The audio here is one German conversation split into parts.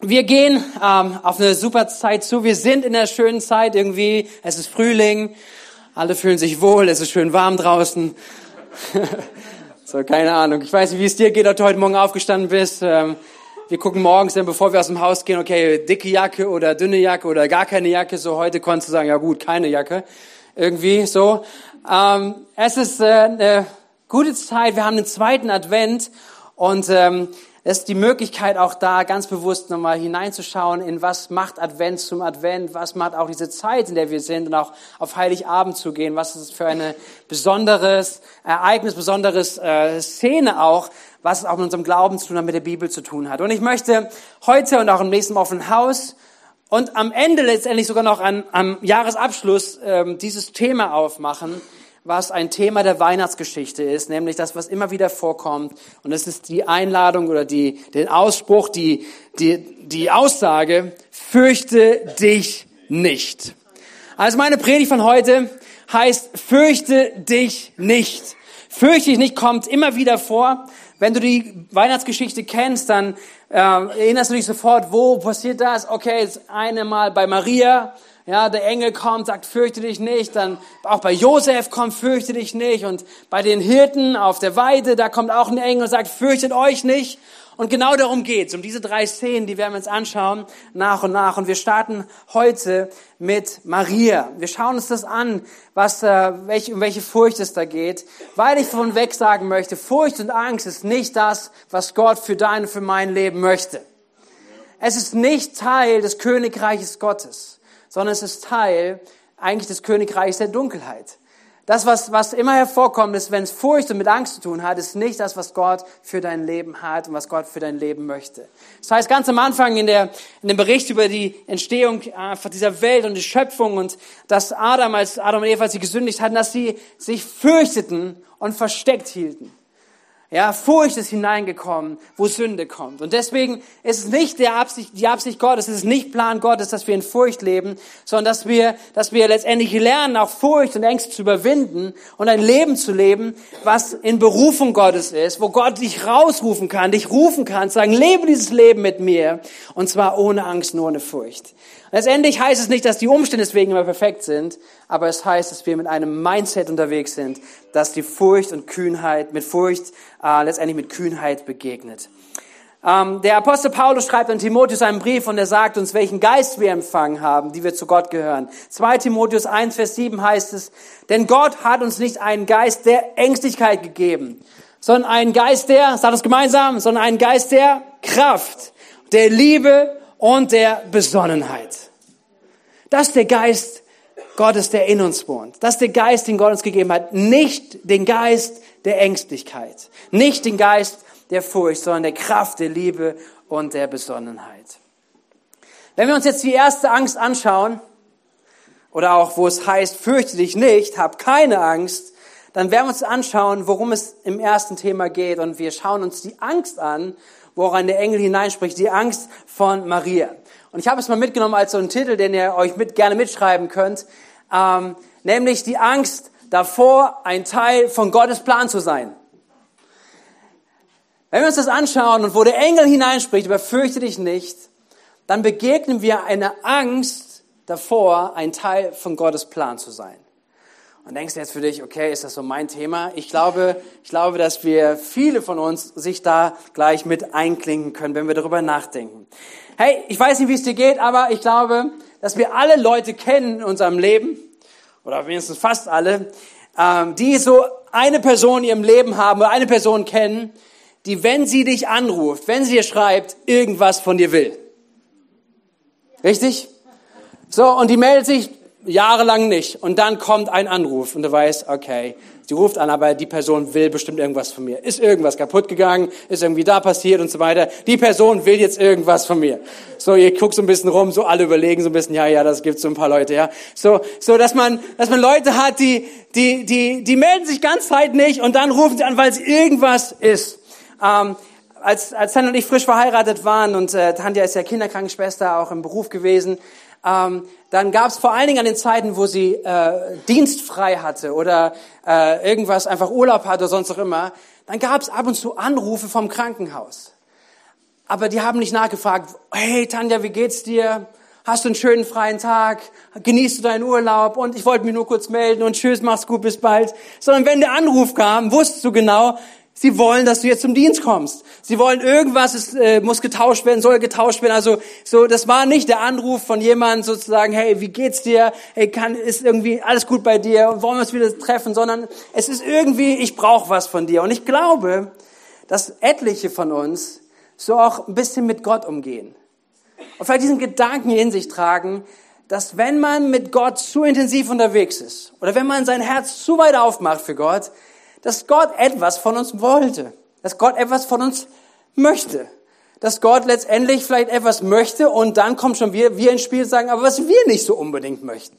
wir gehen ähm, auf eine super Zeit zu. Wir sind in der schönen Zeit irgendwie. Es ist Frühling. Alle fühlen sich wohl. Es ist schön warm draußen. so, keine Ahnung. Ich weiß nicht, wie es dir geht, ob du heute Morgen aufgestanden bist. Ähm, wir gucken morgens dann, bevor wir aus dem Haus gehen, okay, dicke Jacke oder dünne Jacke oder gar keine Jacke. So heute konntest du sagen, ja gut, keine Jacke. Irgendwie so. Ähm, es ist äh, eine gute Zeit. Wir haben den zweiten Advent und ähm, ist die Möglichkeit auch da, ganz bewusst nochmal hineinzuschauen, in was macht Advent zum Advent, was macht auch diese Zeit, in der wir sind und auch auf Heiligabend zu gehen, was ist für ein besonderes Ereignis, besonderes äh, Szene auch, was es auch mit unserem Glauben zu tun hat, mit der Bibel zu tun hat. Und ich möchte heute und auch im nächsten offenen Haus und am Ende letztendlich sogar noch an, am Jahresabschluss ähm, dieses Thema aufmachen, was ein Thema der Weihnachtsgeschichte ist, nämlich das, was immer wieder vorkommt. Und es ist die Einladung oder die, den Ausspruch, die, die, die Aussage, fürchte dich nicht. Also meine Predigt von heute heißt, fürchte dich nicht. Fürchte dich nicht kommt immer wieder vor. Wenn du die Weihnachtsgeschichte kennst, dann äh, erinnerst du dich sofort, wo passiert das? Okay, das eine Mal bei Maria, ja, der Engel kommt, sagt, fürchte dich nicht. Dann auch bei Josef kommt, fürchte dich nicht. Und bei den Hirten auf der Weide, da kommt auch ein Engel und sagt, fürchtet euch nicht. Und genau darum geht's, um diese drei Szenen, die werden wir uns anschauen, nach und nach. Und wir starten heute mit Maria. Wir schauen uns das an, was, äh, welche, um welche Furcht es da geht, weil ich von weg sagen möchte, Furcht und Angst ist nicht das, was Gott für dein und für mein Leben möchte. Es ist nicht Teil des Königreiches Gottes sondern es ist Teil eigentlich des Königreichs der Dunkelheit. Das, was, was immer hervorkommt, ist, wenn es Furcht und mit Angst zu tun hat, ist nicht das, was Gott für dein Leben hat und was Gott für dein Leben möchte. Das heißt, ganz am Anfang in, der, in dem Bericht über die Entstehung einfach dieser Welt und die Schöpfung und dass Adam, als Adam und Eva sie gesündigt hatten, dass sie sich fürchteten und versteckt hielten. Ja, Furcht ist hineingekommen, wo Sünde kommt. Und deswegen ist es nicht der Absicht, die Absicht Gottes, es ist nicht Plan Gottes, dass wir in Furcht leben, sondern dass wir, dass wir letztendlich lernen, auch Furcht und Ängste zu überwinden und ein Leben zu leben, was in Berufung Gottes ist, wo Gott dich rausrufen kann, dich rufen kann, sagen, lebe dieses Leben mit mir. Und zwar ohne Angst, nur ohne Furcht. Letztendlich heißt es nicht, dass die Umstände deswegen immer perfekt sind, aber es heißt, dass wir mit einem Mindset unterwegs sind, dass die Furcht und Kühnheit, mit Furcht äh, letztendlich mit Kühnheit begegnet. Ähm, der Apostel Paulus schreibt an Timotheus einen Brief und er sagt uns, welchen Geist wir empfangen haben, die wir zu Gott gehören. 2 Timotheus 1, Vers 7 heißt es, denn Gott hat uns nicht einen Geist der Ängstlichkeit gegeben, sondern einen Geist der, sagt es gemeinsam, sondern einen Geist der Kraft, der Liebe und der Besonnenheit. Das ist der Geist Gottes, der in uns wohnt. Das ist der Geist, den Gott uns gegeben hat. Nicht den Geist der Ängstlichkeit. Nicht den Geist der Furcht, sondern der Kraft, der Liebe und der Besonnenheit. Wenn wir uns jetzt die erste Angst anschauen, oder auch wo es heißt, fürchte dich nicht, hab keine Angst, dann werden wir uns anschauen, worum es im ersten Thema geht. Und wir schauen uns die Angst an, woran der Engel hineinspricht, die Angst von Maria. Und ich habe es mal mitgenommen als so einen Titel, den ihr euch mit, gerne mitschreiben könnt, ähm, nämlich die Angst davor, ein Teil von Gottes Plan zu sein. Wenn wir uns das anschauen und wo der Engel hineinspricht, überfürchte dich nicht, dann begegnen wir einer Angst davor, ein Teil von Gottes Plan zu sein. Und denkst du jetzt für dich, okay, ist das so mein Thema? Ich glaube, ich glaube, dass wir viele von uns sich da gleich mit einklinken können, wenn wir darüber nachdenken. Hey, ich weiß nicht, wie es dir geht, aber ich glaube, dass wir alle Leute kennen in unserem Leben, oder wenigstens fast alle, ähm, die so eine Person in ihrem Leben haben oder eine Person kennen, die, wenn sie dich anruft, wenn sie dir schreibt, irgendwas von dir will. Richtig? So, und die meldet sich jahrelang nicht. Und dann kommt ein Anruf und du weißt, okay, sie ruft an, aber die Person will bestimmt irgendwas von mir. Ist irgendwas kaputt gegangen, ist irgendwie da passiert und so weiter. Die Person will jetzt irgendwas von mir. So, ihr guckt so ein bisschen rum, so alle überlegen so ein bisschen, ja, ja, das gibt so ein paar Leute, ja. So, so, dass man, dass man Leute hat, die, die, die, die melden sich ganz weit nicht und dann rufen sie an, weil es irgendwas ist. Ähm, als, als Tanja und ich frisch verheiratet waren und äh, Tanja ist ja Kinderkrankenschwester, auch im Beruf gewesen, ähm, dann gab es vor allen Dingen an den Zeiten, wo sie äh, dienstfrei hatte oder äh, irgendwas einfach Urlaub hatte oder sonst auch immer, dann gab es ab und zu Anrufe vom Krankenhaus. aber die haben nicht nachgefragt, hey Tanja, wie geht's dir? Hast du einen schönen freien Tag? Genießt du deinen Urlaub? Und ich wollte mich nur kurz melden und tschüss, mach's gut, bis bald. Sondern wenn der Anruf kam, wusstest du genau, Sie wollen, dass du jetzt zum Dienst kommst. Sie wollen irgendwas, es äh, muss getauscht werden, soll getauscht werden. Also so, das war nicht der Anruf von jemandem sozusagen, hey, wie geht's dir? Hey, kann, ist irgendwie alles gut bei dir? Wollen wir uns wieder treffen? Sondern es ist irgendwie, ich brauche was von dir. Und ich glaube, dass etliche von uns so auch ein bisschen mit Gott umgehen. Und vielleicht diesen Gedanken in sich tragen, dass wenn man mit Gott zu intensiv unterwegs ist oder wenn man sein Herz zu weit aufmacht für Gott, dass Gott etwas von uns wollte, dass Gott etwas von uns möchte, dass Gott letztendlich vielleicht etwas möchte und dann kommt schon wir, wir ins Spiel sagen, aber was wir nicht so unbedingt möchten.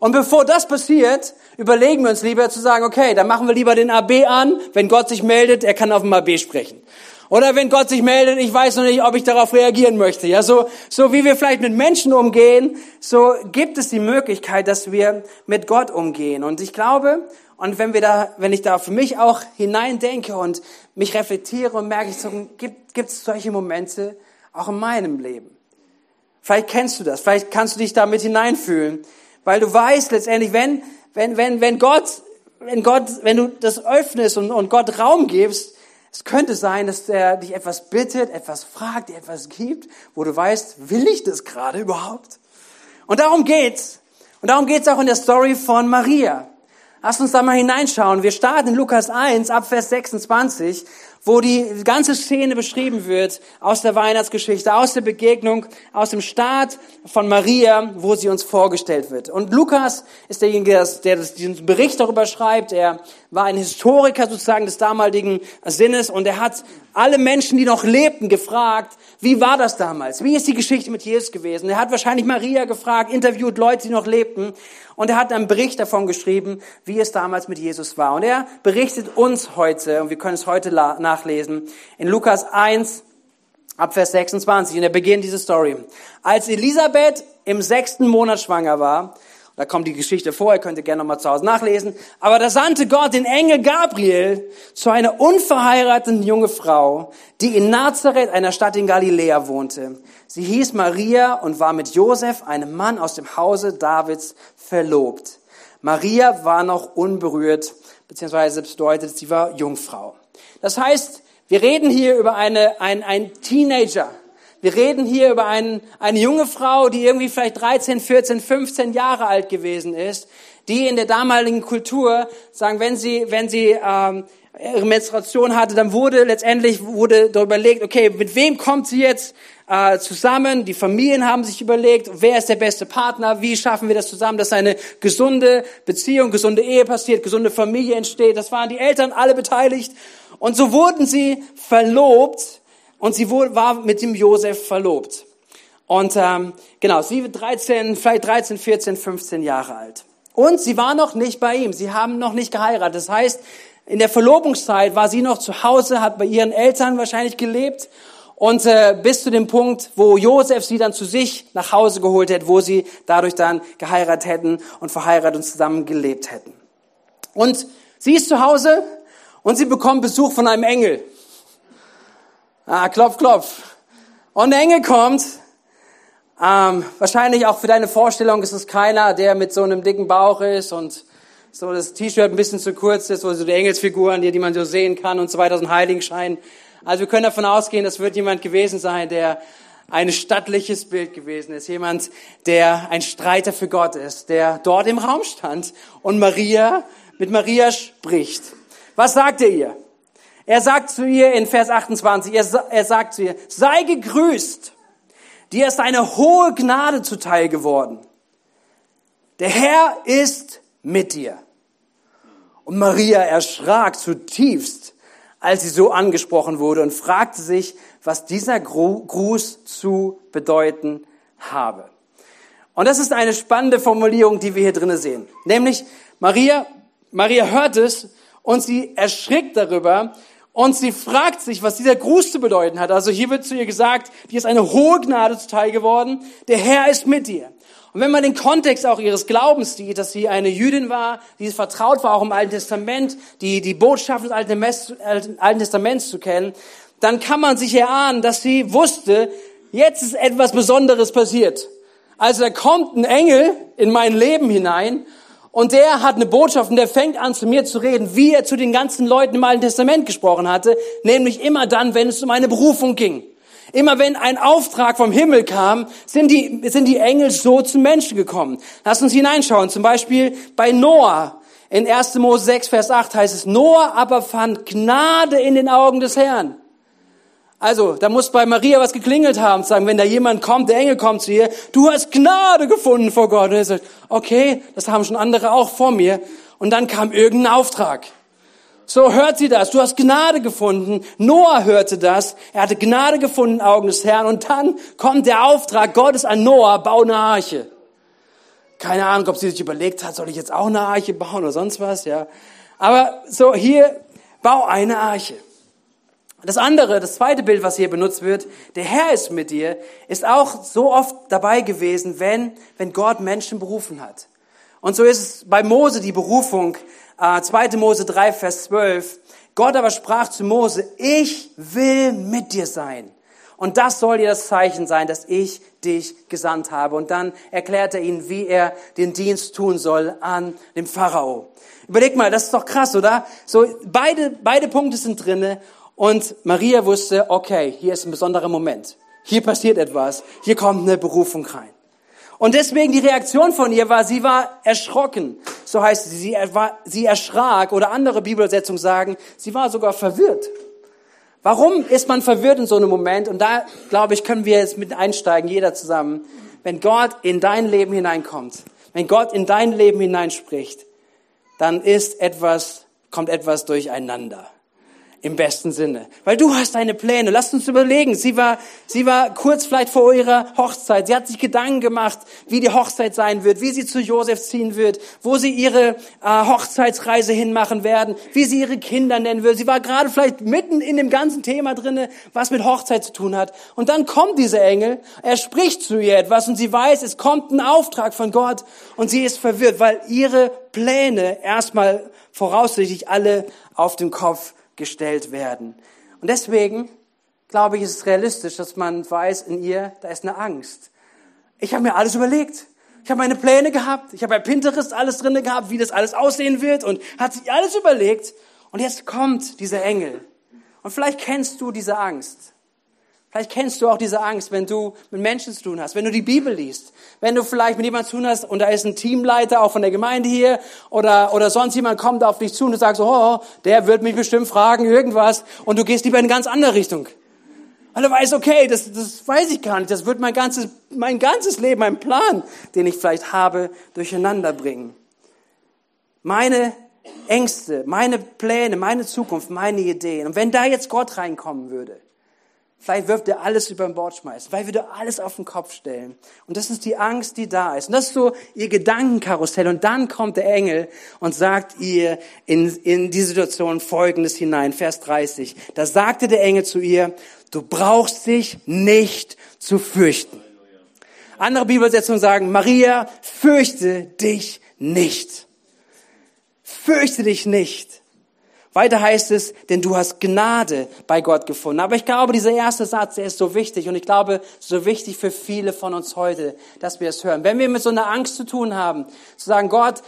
Und bevor das passiert, überlegen wir uns lieber zu sagen, okay, dann machen wir lieber den AB an. Wenn Gott sich meldet, er kann auf dem AB sprechen. Oder wenn Gott sich meldet, ich weiß noch nicht, ob ich darauf reagieren möchte. Ja, so, so wie wir vielleicht mit Menschen umgehen, so gibt es die Möglichkeit, dass wir mit Gott umgehen. Und ich glaube, und wenn wir da, wenn ich da für mich auch hineindenke und mich reflektiere und merke, so, gibt, gibt es solche Momente auch in meinem Leben. Vielleicht kennst du das, vielleicht kannst du dich damit hineinfühlen, weil du weißt letztendlich, wenn, wenn, wenn, wenn Gott, wenn Gott, wenn du das öffnest und, und Gott Raum gibst, es könnte sein, dass er dich etwas bittet, etwas fragt, dir etwas gibt, wo du weißt, will ich das gerade überhaupt? Und darum geht's. Und darum geht's auch in der Story von Maria. Lass uns da mal hineinschauen. Wir starten in Lukas 1 ab Vers 26, wo die ganze Szene beschrieben wird aus der Weihnachtsgeschichte, aus der Begegnung, aus dem Start von Maria, wo sie uns vorgestellt wird. Und Lukas ist derjenige, der diesen Bericht darüber schreibt. Er war ein Historiker sozusagen des damaligen Sinnes und er hat alle Menschen, die noch lebten, gefragt, wie war das damals? Wie ist die Geschichte mit Jesus gewesen? Er hat wahrscheinlich Maria gefragt, interviewt Leute, die noch lebten. Und er hat einen Bericht davon geschrieben, wie es damals mit Jesus war. Und er berichtet uns heute, und wir können es heute nachlesen, in Lukas 1, ab Vers 26. Und er beginnt diese Story. Als Elisabeth im sechsten Monat schwanger war, da kommt die Geschichte vor, ihr könnt ihr gerne nochmal zu Hause nachlesen. Aber da sandte Gott den Engel Gabriel zu einer unverheirateten junge Frau, die in Nazareth, einer Stadt in Galiläa, wohnte. Sie hieß Maria und war mit Josef, einem Mann aus dem Hause Davids, verlobt. Maria war noch unberührt, beziehungsweise bedeutet, sie war Jungfrau. Das heißt, wir reden hier über eine, ein, ein Teenager, wir reden hier über einen, eine junge Frau, die irgendwie vielleicht 13, 14, 15 Jahre alt gewesen ist, die in der damaligen Kultur sagen, wenn sie, wenn sie ähm, ihre Menstruation hatte, dann wurde letztendlich wurde darüber überlegt, okay, mit wem kommt sie jetzt äh, zusammen? Die Familien haben sich überlegt, wer ist der beste Partner? Wie schaffen wir das zusammen, dass eine gesunde Beziehung, gesunde Ehe passiert, gesunde Familie entsteht? Das waren die Eltern alle beteiligt und so wurden sie verlobt und sie war mit dem Josef verlobt. Und ähm, genau, sie war 13, vielleicht 13, 14, 15 Jahre alt. Und sie war noch nicht bei ihm. Sie haben noch nicht geheiratet. Das heißt, in der Verlobungszeit war sie noch zu Hause, hat bei ihren Eltern wahrscheinlich gelebt. Und äh, bis zu dem Punkt, wo Josef sie dann zu sich nach Hause geholt hätte, wo sie dadurch dann geheiratet hätten und verheiratet und zusammen gelebt hätten. Und sie ist zu Hause und sie bekommt Besuch von einem Engel. Ah, klopf, klopf. Und der Engel kommt. Ähm, wahrscheinlich auch für deine Vorstellung ist es keiner, der mit so einem dicken Bauch ist und so das T-Shirt ein bisschen zu kurz ist, wo so die Engelsfiguren, die, die man so sehen kann und so weiter, so ein Heiligenschein. Also wir können davon ausgehen, das wird jemand gewesen sein, der ein stattliches Bild gewesen ist. Jemand, der ein Streiter für Gott ist, der dort im Raum stand und Maria, mit Maria spricht. Was sagt er ihr? Er sagt zu ihr in Vers 28, er, er sagt zu ihr, sei gegrüßt, dir ist eine hohe Gnade zuteil geworden. Der Herr ist mit dir. Und Maria erschrak zutiefst, als sie so angesprochen wurde und fragte sich, was dieser Gruß zu bedeuten habe. Und das ist eine spannende Formulierung, die wir hier drinnen sehen. Nämlich Maria, Maria hört es und sie erschrickt darüber, und sie fragt sich, was dieser Gruß zu bedeuten hat. Also hier wird zu ihr gesagt, dir ist eine hohe Gnade zuteil geworden, der Herr ist mit dir. Und wenn man den Kontext auch ihres Glaubens sieht, dass sie eine Jüdin war, die vertraut war auch im Alten Testament, die die Botschaft des Alten Testaments zu kennen, dann kann man sich erahnen, dass sie wusste, jetzt ist etwas Besonderes passiert. Also da kommt ein Engel in mein Leben hinein und der hat eine Botschaft und der fängt an zu mir zu reden, wie er zu den ganzen Leuten im Alten Testament gesprochen hatte, nämlich immer dann, wenn es um eine Berufung ging. Immer wenn ein Auftrag vom Himmel kam, sind die, sind die Engel so zum Menschen gekommen. Lass uns hineinschauen. Zum Beispiel bei Noah. In 1. Mose 6, Vers 8 heißt es, Noah aber fand Gnade in den Augen des Herrn. Also, da muss bei Maria was geklingelt haben, sagen, wenn da jemand kommt, der Engel kommt zu ihr, du hast Gnade gefunden vor Gott. Und er sagt, okay, das haben schon andere auch vor mir. Und dann kam irgendein Auftrag. So hört sie das. Du hast Gnade gefunden. Noah hörte das. Er hatte Gnade gefunden Augen des Herrn. Und dann kommt der Auftrag Gottes an Noah, bau eine Arche. Keine Ahnung, ob sie sich überlegt hat, soll ich jetzt auch eine Arche bauen oder sonst was, ja. Aber so hier, bau eine Arche. Das andere, das zweite Bild, was hier benutzt wird, der Herr ist mit dir, ist auch so oft dabei gewesen, wenn, wenn Gott Menschen berufen hat. Und so ist es bei Mose die Berufung, äh, 2. Mose 3, Vers 12. Gott aber sprach zu Mose, ich will mit dir sein. Und das soll dir das Zeichen sein, dass ich dich gesandt habe. Und dann erklärt er ihnen, wie er den Dienst tun soll an dem Pharao. Überleg mal, das ist doch krass, oder? So, beide, beide Punkte sind drinne. Und Maria wusste, okay, hier ist ein besonderer Moment. Hier passiert etwas. Hier kommt eine Berufung rein. Und deswegen die Reaktion von ihr war, sie war erschrocken. So heißt sie, sie, war, sie erschrak oder andere Bibelsetzungen sagen, sie war sogar verwirrt. Warum ist man verwirrt in so einem Moment? Und da, glaube ich, können wir jetzt mit einsteigen, jeder zusammen. Wenn Gott in dein Leben hineinkommt, wenn Gott in dein Leben hineinspricht, dann ist etwas, kommt etwas durcheinander im besten Sinne. Weil du hast deine Pläne. Lass uns überlegen. Sie war, sie war kurz vielleicht vor ihrer Hochzeit. Sie hat sich Gedanken gemacht, wie die Hochzeit sein wird, wie sie zu Josef ziehen wird, wo sie ihre äh, Hochzeitsreise hinmachen werden, wie sie ihre Kinder nennen wird. Sie war gerade vielleicht mitten in dem ganzen Thema drinne, was mit Hochzeit zu tun hat. Und dann kommt dieser Engel, er spricht zu ihr etwas und sie weiß, es kommt ein Auftrag von Gott und sie ist verwirrt, weil ihre Pläne erstmal voraussichtlich alle auf den Kopf gestellt werden. Und deswegen glaube ich, ist es realistisch, dass man weiß, in ihr, da ist eine Angst. Ich habe mir alles überlegt. Ich habe meine Pläne gehabt. Ich habe bei Pinterest alles drinne gehabt, wie das alles aussehen wird und hat sich alles überlegt. Und jetzt kommt dieser Engel. Und vielleicht kennst du diese Angst. Vielleicht kennst du auch diese Angst, wenn du mit Menschen zu tun hast, wenn du die Bibel liest, wenn du vielleicht mit jemandem zu tun hast und da ist ein Teamleiter auch von der Gemeinde hier oder, oder sonst jemand kommt auf dich zu und du sagst, oh, der wird mich bestimmt fragen, irgendwas und du gehst lieber in eine ganz andere Richtung. Und du weißt, okay, das, das weiß ich gar nicht, das wird mein ganzes, mein ganzes Leben, mein Plan, den ich vielleicht habe, durcheinander bringen. Meine Ängste, meine Pläne, meine Zukunft, meine Ideen. Und wenn da jetzt Gott reinkommen würde, Vielleicht wirft er alles über den Bord schmeißen. Vielleicht wird er alles auf den Kopf stellen. Und das ist die Angst, die da ist. Und das ist so ihr Gedankenkarussell. Und dann kommt der Engel und sagt ihr in, in die Situation Folgendes hinein. Vers 30. Da sagte der Engel zu ihr, du brauchst dich nicht zu fürchten. Andere Bibelsetzungen sagen, Maria, fürchte dich nicht. Fürchte dich nicht. Weiter heißt es, denn du hast Gnade bei Gott gefunden. Aber ich glaube, dieser erste Satz, der ist so wichtig und ich glaube, so wichtig für viele von uns heute, dass wir es hören. Wenn wir mit so einer Angst zu tun haben, zu sagen, Gott,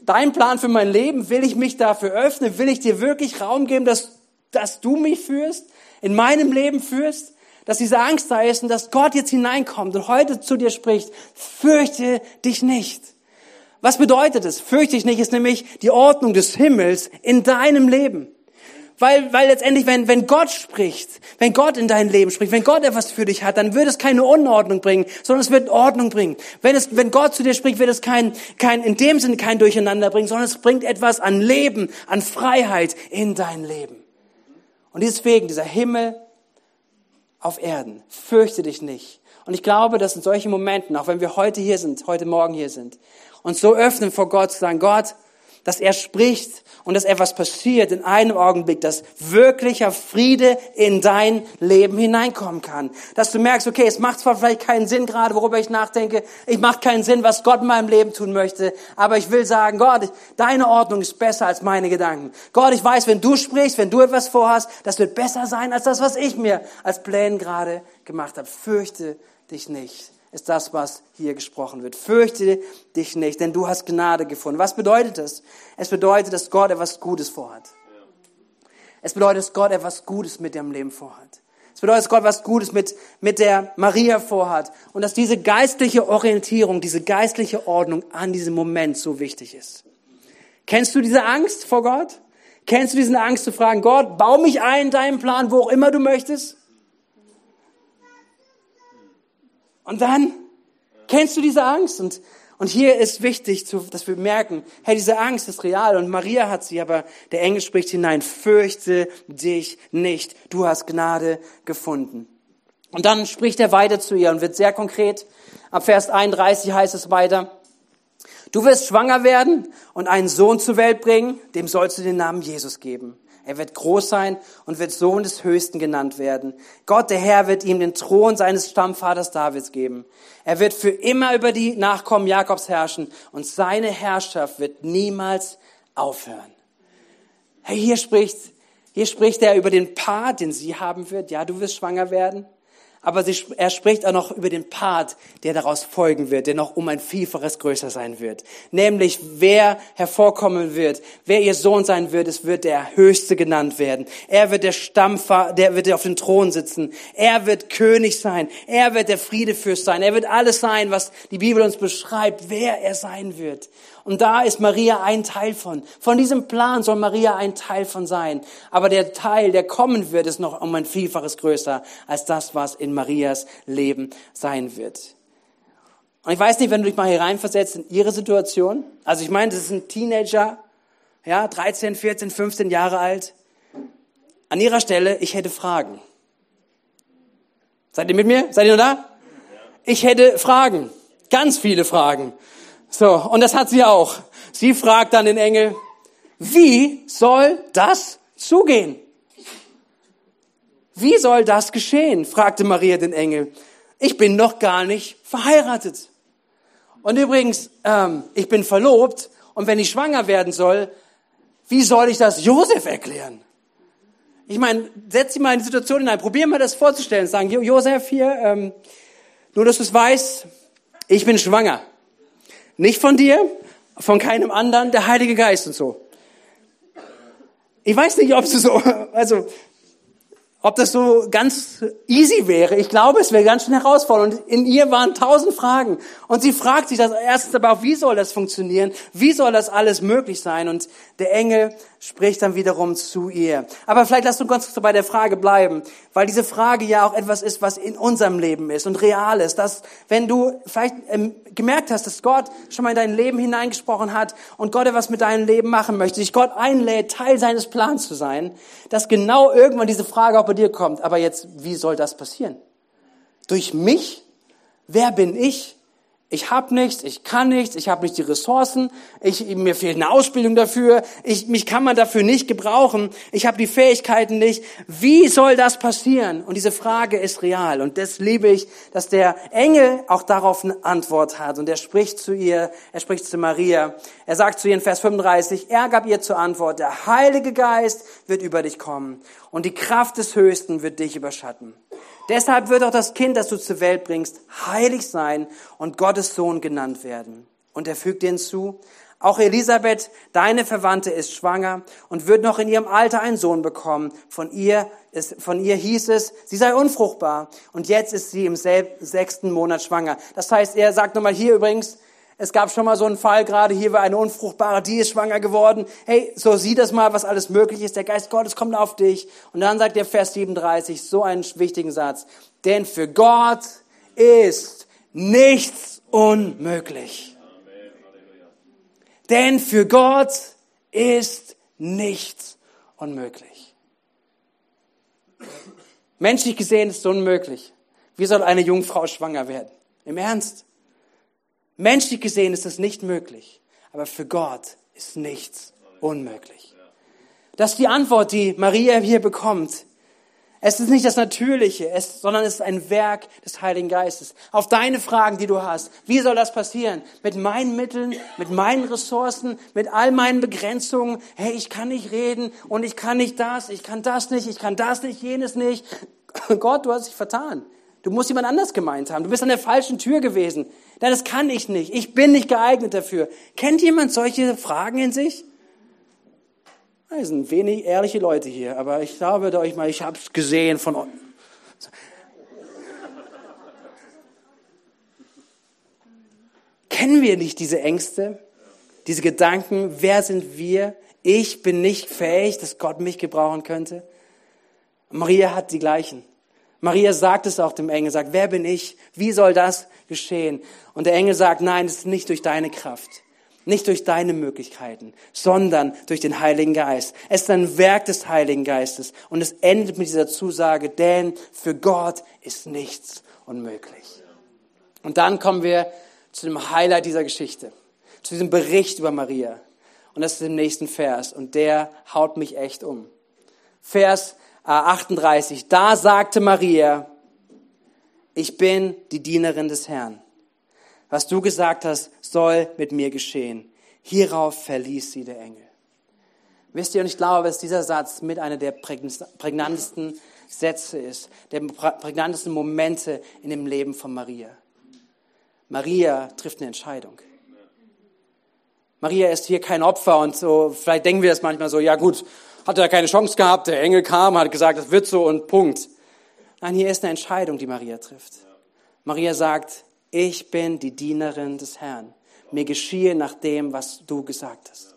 dein Plan für mein Leben, will ich mich dafür öffnen? Will ich dir wirklich Raum geben, dass, dass du mich führst, in meinem Leben führst? Dass diese Angst da ist und dass Gott jetzt hineinkommt und heute zu dir spricht, fürchte dich nicht. Was bedeutet es? Fürchte ich nicht, ist nämlich die Ordnung des Himmels in deinem Leben. Weil, weil letztendlich, wenn, wenn Gott spricht, wenn Gott in dein Leben spricht, wenn Gott etwas für dich hat, dann wird es keine Unordnung bringen, sondern es wird Ordnung bringen. Wenn es, wenn Gott zu dir spricht, wird es kein, kein, in dem Sinne kein Durcheinander bringen, sondern es bringt etwas an Leben, an Freiheit in dein Leben. Und deswegen, dieser Himmel auf Erden, fürchte dich nicht. Und ich glaube, dass in solchen Momenten, auch wenn wir heute hier sind, heute Morgen hier sind, uns so öffnen vor Gott, zu sagen, Gott, dass er spricht und dass etwas passiert in einem Augenblick, dass wirklicher Friede in dein Leben hineinkommen kann. Dass du merkst, okay, es macht zwar vielleicht keinen Sinn gerade, worüber ich nachdenke, ich macht keinen Sinn, was Gott in meinem Leben tun möchte, aber ich will sagen, Gott, deine Ordnung ist besser als meine Gedanken. Gott, ich weiß, wenn du sprichst, wenn du etwas vorhast, das wird besser sein als das, was ich mir als Plänen gerade gemacht habe. Fürchte dich nicht ist das, was hier gesprochen wird. Fürchte dich nicht, denn du hast Gnade gefunden. Was bedeutet das? Es bedeutet, dass Gott etwas Gutes vorhat. Es bedeutet, dass Gott etwas Gutes mit deinem Leben vorhat. Es bedeutet, dass Gott etwas Gutes mit, mit der Maria vorhat. Und dass diese geistliche Orientierung, diese geistliche Ordnung an diesem Moment so wichtig ist. Kennst du diese Angst vor Gott? Kennst du diese Angst zu fragen, Gott, bau mich ein in deinen Plan, wo auch immer du möchtest? Und dann kennst du diese Angst und und hier ist wichtig, dass wir merken, hey, diese Angst ist real und Maria hat sie, aber der Engel spricht hinein, fürchte dich nicht, du hast Gnade gefunden. Und dann spricht er weiter zu ihr und wird sehr konkret. Ab Vers 31 heißt es weiter, du wirst schwanger werden und einen Sohn zur Welt bringen, dem sollst du den Namen Jesus geben. Er wird groß sein und wird Sohn des Höchsten genannt werden. Gott, der Herr, wird ihm den Thron seines Stammvaters Davids geben. Er wird für immer über die Nachkommen Jakobs herrschen und seine Herrschaft wird niemals aufhören. Hey, hier spricht, hier spricht er über den Part, den sie haben wird. Ja, du wirst schwanger werden aber sie, er spricht auch noch über den Part, der daraus folgen wird, der noch um ein Vielfaches größer sein wird. Nämlich, wer hervorkommen wird, wer ihr Sohn sein wird, es wird der Höchste genannt werden. Er wird der Stammvater, der wird auf dem Thron sitzen. Er wird König sein. Er wird der Friedefürst sein. Er wird alles sein, was die Bibel uns beschreibt, wer er sein wird. Und da ist Maria ein Teil von. Von diesem Plan soll Maria ein Teil von sein. Aber der Teil, der kommen wird, ist noch um ein Vielfaches größer als das, was in Marias Leben sein wird. Und ich weiß nicht, wenn du dich mal hier reinversetzt in ihre Situation. Also ich meine, das ist ein Teenager, ja, 13, 14, 15 Jahre alt. An ihrer Stelle, ich hätte Fragen. Seid ihr mit mir? Seid ihr nur da? Ich hätte Fragen. Ganz viele Fragen. So, und das hat sie auch. Sie fragt dann den Engel, wie soll das zugehen? Wie soll das geschehen? fragte Maria den Engel. Ich bin noch gar nicht verheiratet. Und übrigens, ähm, ich bin verlobt und wenn ich schwanger werden soll, wie soll ich das Josef erklären? Ich meine, setz dich mal in die Situation hinein, probier mal das vorzustellen. Sagen, Josef hier, ähm, nur dass du es weißt, ich bin schwanger. Nicht von dir, von keinem anderen, der Heilige Geist und so. Ich weiß nicht, ob du so, also ob das so ganz easy wäre. Ich glaube, es wäre ganz schön herausfordernd. Und in ihr waren tausend Fragen. Und sie fragt sich das erstens aber auch, wie soll das funktionieren? Wie soll das alles möglich sein? Und der Engel spricht dann wiederum zu ihr. Aber vielleicht lass uns ganz kurz bei der Frage bleiben, weil diese Frage ja auch etwas ist, was in unserem Leben ist und real ist. Dass, wenn du vielleicht ähm, gemerkt hast, dass Gott schon mal in dein Leben hineingesprochen hat und Gott etwas mit deinem Leben machen möchte, dich Gott einlädt, Teil seines Plans zu sein, dass genau irgendwann diese Frage auch bei dir kommt. Aber jetzt, wie soll das passieren? Durch mich? Wer bin ich? Ich habe nichts, ich kann nichts, ich habe nicht die Ressourcen, ich, mir fehlt eine Ausbildung dafür, ich, mich kann man dafür nicht gebrauchen, ich habe die Fähigkeiten nicht. Wie soll das passieren? Und diese Frage ist real und das liebe ich, dass der Engel auch darauf eine Antwort hat und er spricht zu ihr, er spricht zu Maria. Er sagt zu ihr in Vers 35, er gab ihr zur Antwort, der Heilige Geist wird über dich kommen und die Kraft des Höchsten wird dich überschatten. Deshalb wird auch das Kind, das du zur Welt bringst, heilig sein und Gottes Sohn genannt werden. Und er fügt hinzu, auch Elisabeth, deine Verwandte, ist schwanger und wird noch in ihrem Alter einen Sohn bekommen. Von ihr, ist, von ihr hieß es, sie sei unfruchtbar. Und jetzt ist sie im sechsten Monat schwanger. Das heißt, er sagt nochmal hier übrigens, es gab schon mal so einen Fall, gerade hier war eine Unfruchtbare, die ist schwanger geworden. Hey, so sieh das mal, was alles möglich ist. Der Geist Gottes kommt auf dich. Und dann sagt der Vers 37 so einen wichtigen Satz. Denn für Gott ist nichts unmöglich. Denn für Gott ist nichts unmöglich. Menschlich gesehen ist es unmöglich. Wie soll eine Jungfrau schwanger werden? Im Ernst? Menschlich gesehen ist es nicht möglich, aber für Gott ist nichts unmöglich. Das ist die Antwort, die Maria hier bekommt. Es ist nicht das Natürliche, es, sondern es ist ein Werk des Heiligen Geistes. Auf deine Fragen, die du hast. Wie soll das passieren? Mit meinen Mitteln, mit meinen Ressourcen, mit all meinen Begrenzungen. Hey, ich kann nicht reden und ich kann nicht das, ich kann das nicht, ich kann das nicht, jenes nicht. Gott, du hast dich vertan. Du musst jemand anders gemeint haben. Du bist an der falschen Tür gewesen. Nein, das kann ich nicht. Ich bin nicht geeignet dafür. Kennt jemand solche Fragen in sich? Es sind wenig ehrliche Leute hier, aber ich glaube euch mal, ich habe es gesehen von euch. Kennen wir nicht diese Ängste, diese Gedanken? Wer sind wir? Ich bin nicht fähig, dass Gott mich gebrauchen könnte. Maria hat die gleichen. Maria sagt es auch dem Engel, sagt, wer bin ich? Wie soll das geschehen? Und der Engel sagt, nein, es ist nicht durch deine Kraft. Nicht durch deine Möglichkeiten, sondern durch den Heiligen Geist. Es ist ein Werk des Heiligen Geistes. Und es endet mit dieser Zusage, denn für Gott ist nichts unmöglich. Und dann kommen wir zu dem Highlight dieser Geschichte, zu diesem Bericht über Maria. Und das ist im nächsten Vers. Und der haut mich echt um. Vers 38. Äh, da sagte Maria, ich bin die Dienerin des Herrn was du gesagt hast, soll mit mir geschehen. Hierauf verließ sie der Engel. Wisst ihr, und ich glaube, dass dieser Satz mit einer der prägnantesten Sätze ist, der prägnantesten Momente in dem Leben von Maria. Maria trifft eine Entscheidung. Maria ist hier kein Opfer und so, vielleicht denken wir das manchmal so, ja gut, hat er keine Chance gehabt, der Engel kam, hat gesagt, das wird so und Punkt. Nein, hier ist eine Entscheidung, die Maria trifft. Maria sagt, ich bin die Dienerin des Herrn. Mir geschehe nach dem, was du gesagt hast.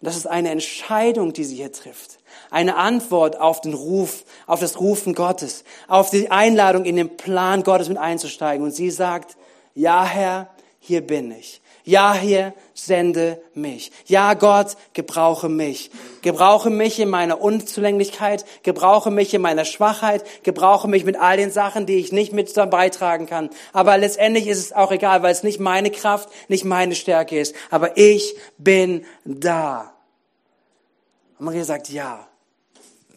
Und das ist eine Entscheidung, die sie hier trifft. Eine Antwort auf den Ruf, auf das Rufen Gottes, auf die Einladung in den Plan Gottes mit einzusteigen. Und sie sagt, ja Herr, hier bin ich. Ja, hier sende mich. Ja, Gott, gebrauche mich. Gebrauche mich in meiner Unzulänglichkeit, gebrauche mich in meiner Schwachheit, gebrauche mich mit all den Sachen, die ich nicht mit beitragen kann. Aber letztendlich ist es auch egal, weil es nicht meine Kraft, nicht meine Stärke ist. Aber ich bin da. Und Maria sagt ja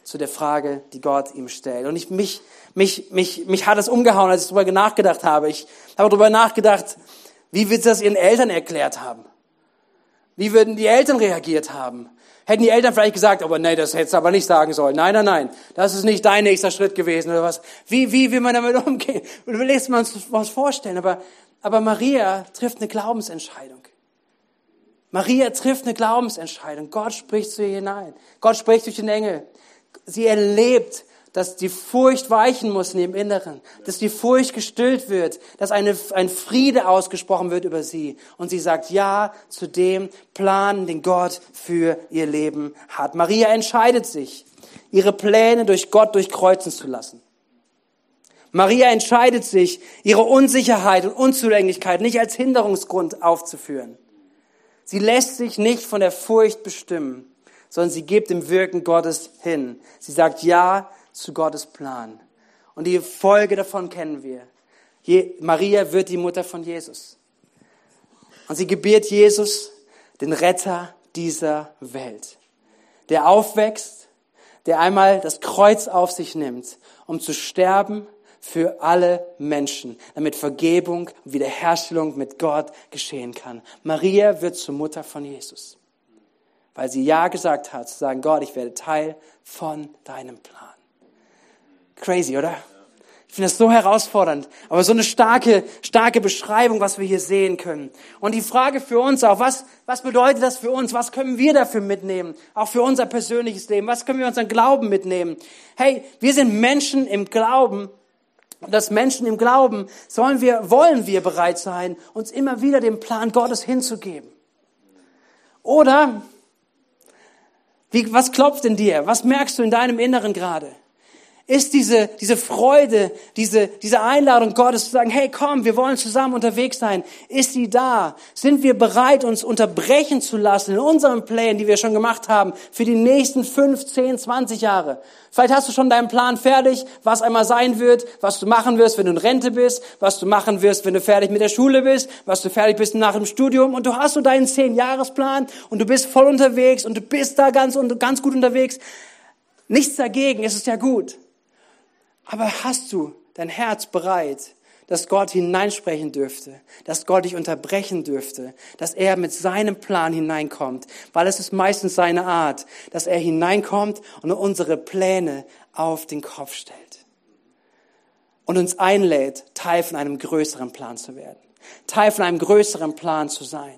zu der Frage, die Gott ihm stellt. Und ich, mich, mich, mich, mich hat es umgehauen, als ich darüber nachgedacht habe. Ich habe darüber nachgedacht, wie wird sie das ihren Eltern erklärt haben? Wie würden die Eltern reagiert haben? Hätten die Eltern vielleicht gesagt, aber nee, das hättest du aber nicht sagen sollen. Nein, nein, nein, das ist nicht dein nächster Schritt gewesen oder was. Wie, wie will man damit umgehen? Du willst man uns was vorstellen, aber, aber Maria trifft eine Glaubensentscheidung. Maria trifft eine Glaubensentscheidung. Gott spricht zu ihr hinein. Gott spricht durch den Engel. Sie erlebt dass die Furcht weichen muss in ihrem Inneren, dass die Furcht gestillt wird, dass eine, ein Friede ausgesprochen wird über sie. Und sie sagt Ja zu dem Plan, den Gott für ihr Leben hat. Maria entscheidet sich, ihre Pläne durch Gott durchkreuzen zu lassen. Maria entscheidet sich, ihre Unsicherheit und Unzulänglichkeit nicht als Hinderungsgrund aufzuführen. Sie lässt sich nicht von der Furcht bestimmen, sondern sie gibt dem Wirken Gottes hin. Sie sagt Ja zu Gottes Plan. Und die Folge davon kennen wir. Maria wird die Mutter von Jesus. Und sie gebiert Jesus, den Retter dieser Welt, der aufwächst, der einmal das Kreuz auf sich nimmt, um zu sterben für alle Menschen, damit Vergebung und Wiederherstellung mit Gott geschehen kann. Maria wird zur Mutter von Jesus, weil sie Ja gesagt hat, zu sagen, Gott, ich werde Teil von deinem Plan. Crazy, oder? Ich finde das so herausfordernd, aber so eine starke, starke Beschreibung, was wir hier sehen können. Und die Frage für uns auch, was, was bedeutet das für uns? Was können wir dafür mitnehmen? Auch für unser persönliches Leben. Was können wir unseren Glauben mitnehmen? Hey, wir sind Menschen im Glauben. Und als Menschen im Glauben sollen wir, wollen wir bereit sein, uns immer wieder dem Plan Gottes hinzugeben. Oder, wie, was klopft in dir? Was merkst du in deinem Inneren gerade? Ist diese, diese Freude, diese, diese Einladung Gottes zu sagen, hey komm, wir wollen zusammen unterwegs sein, ist sie da? Sind wir bereit, uns unterbrechen zu lassen in unseren Plänen, die wir schon gemacht haben, für die nächsten fünf, zehn, zwanzig Jahre? Vielleicht hast du schon deinen Plan fertig, was einmal sein wird, was du machen wirst, wenn du in Rente bist, was du machen wirst, wenn du fertig mit der Schule bist, was du fertig bist nach dem Studium und du hast so deinen Zehn-Jahres-Plan und du bist voll unterwegs und du bist da ganz, ganz gut unterwegs. Nichts dagegen, es ist ja gut. Aber hast du dein Herz bereit, dass Gott hineinsprechen dürfte, dass Gott dich unterbrechen dürfte, dass er mit seinem Plan hineinkommt, weil es ist meistens seine Art, dass er hineinkommt und unsere Pläne auf den Kopf stellt und uns einlädt, Teil von einem größeren Plan zu werden, Teil von einem größeren Plan zu sein.